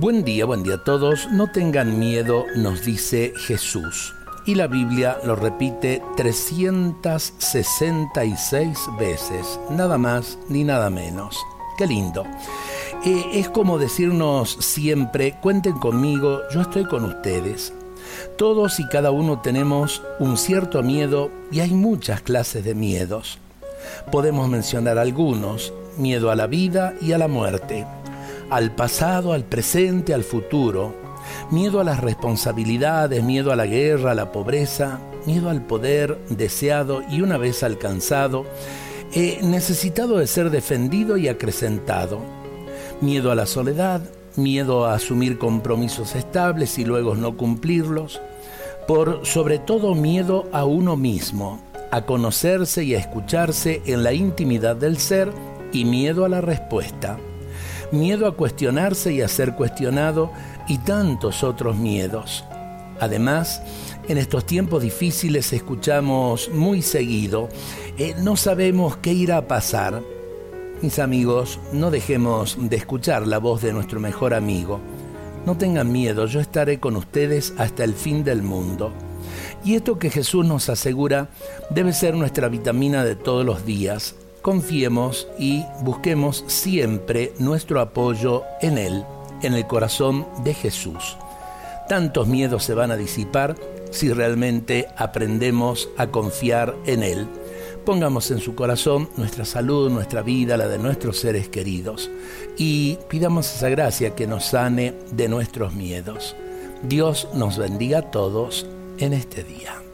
Buen día, buen día a todos. No tengan miedo, nos dice Jesús. Y la Biblia lo repite 366 veces, nada más ni nada menos. Qué lindo. Eh, es como decirnos siempre, cuenten conmigo, yo estoy con ustedes. Todos y cada uno tenemos un cierto miedo y hay muchas clases de miedos. Podemos mencionar algunos, miedo a la vida y a la muerte al pasado, al presente, al futuro, miedo a las responsabilidades, miedo a la guerra, a la pobreza, miedo al poder deseado y una vez alcanzado, necesitado de ser defendido y acrecentado, miedo a la soledad, miedo a asumir compromisos estables y luego no cumplirlos, por sobre todo miedo a uno mismo, a conocerse y a escucharse en la intimidad del ser y miedo a la respuesta miedo a cuestionarse y a ser cuestionado y tantos otros miedos. Además, en estos tiempos difíciles escuchamos muy seguido, eh, no sabemos qué irá a pasar. Mis amigos, no dejemos de escuchar la voz de nuestro mejor amigo. No tengan miedo, yo estaré con ustedes hasta el fin del mundo. Y esto que Jesús nos asegura debe ser nuestra vitamina de todos los días, confiemos y busquemos siempre nuestro apoyo en Él, en el corazón de Jesús. Tantos miedos se van a disipar si realmente aprendemos a confiar en Él. Pongamos en su corazón nuestra salud, nuestra vida, la de nuestros seres queridos y pidamos esa gracia que nos sane de nuestros miedos. Dios nos bendiga a todos en este día.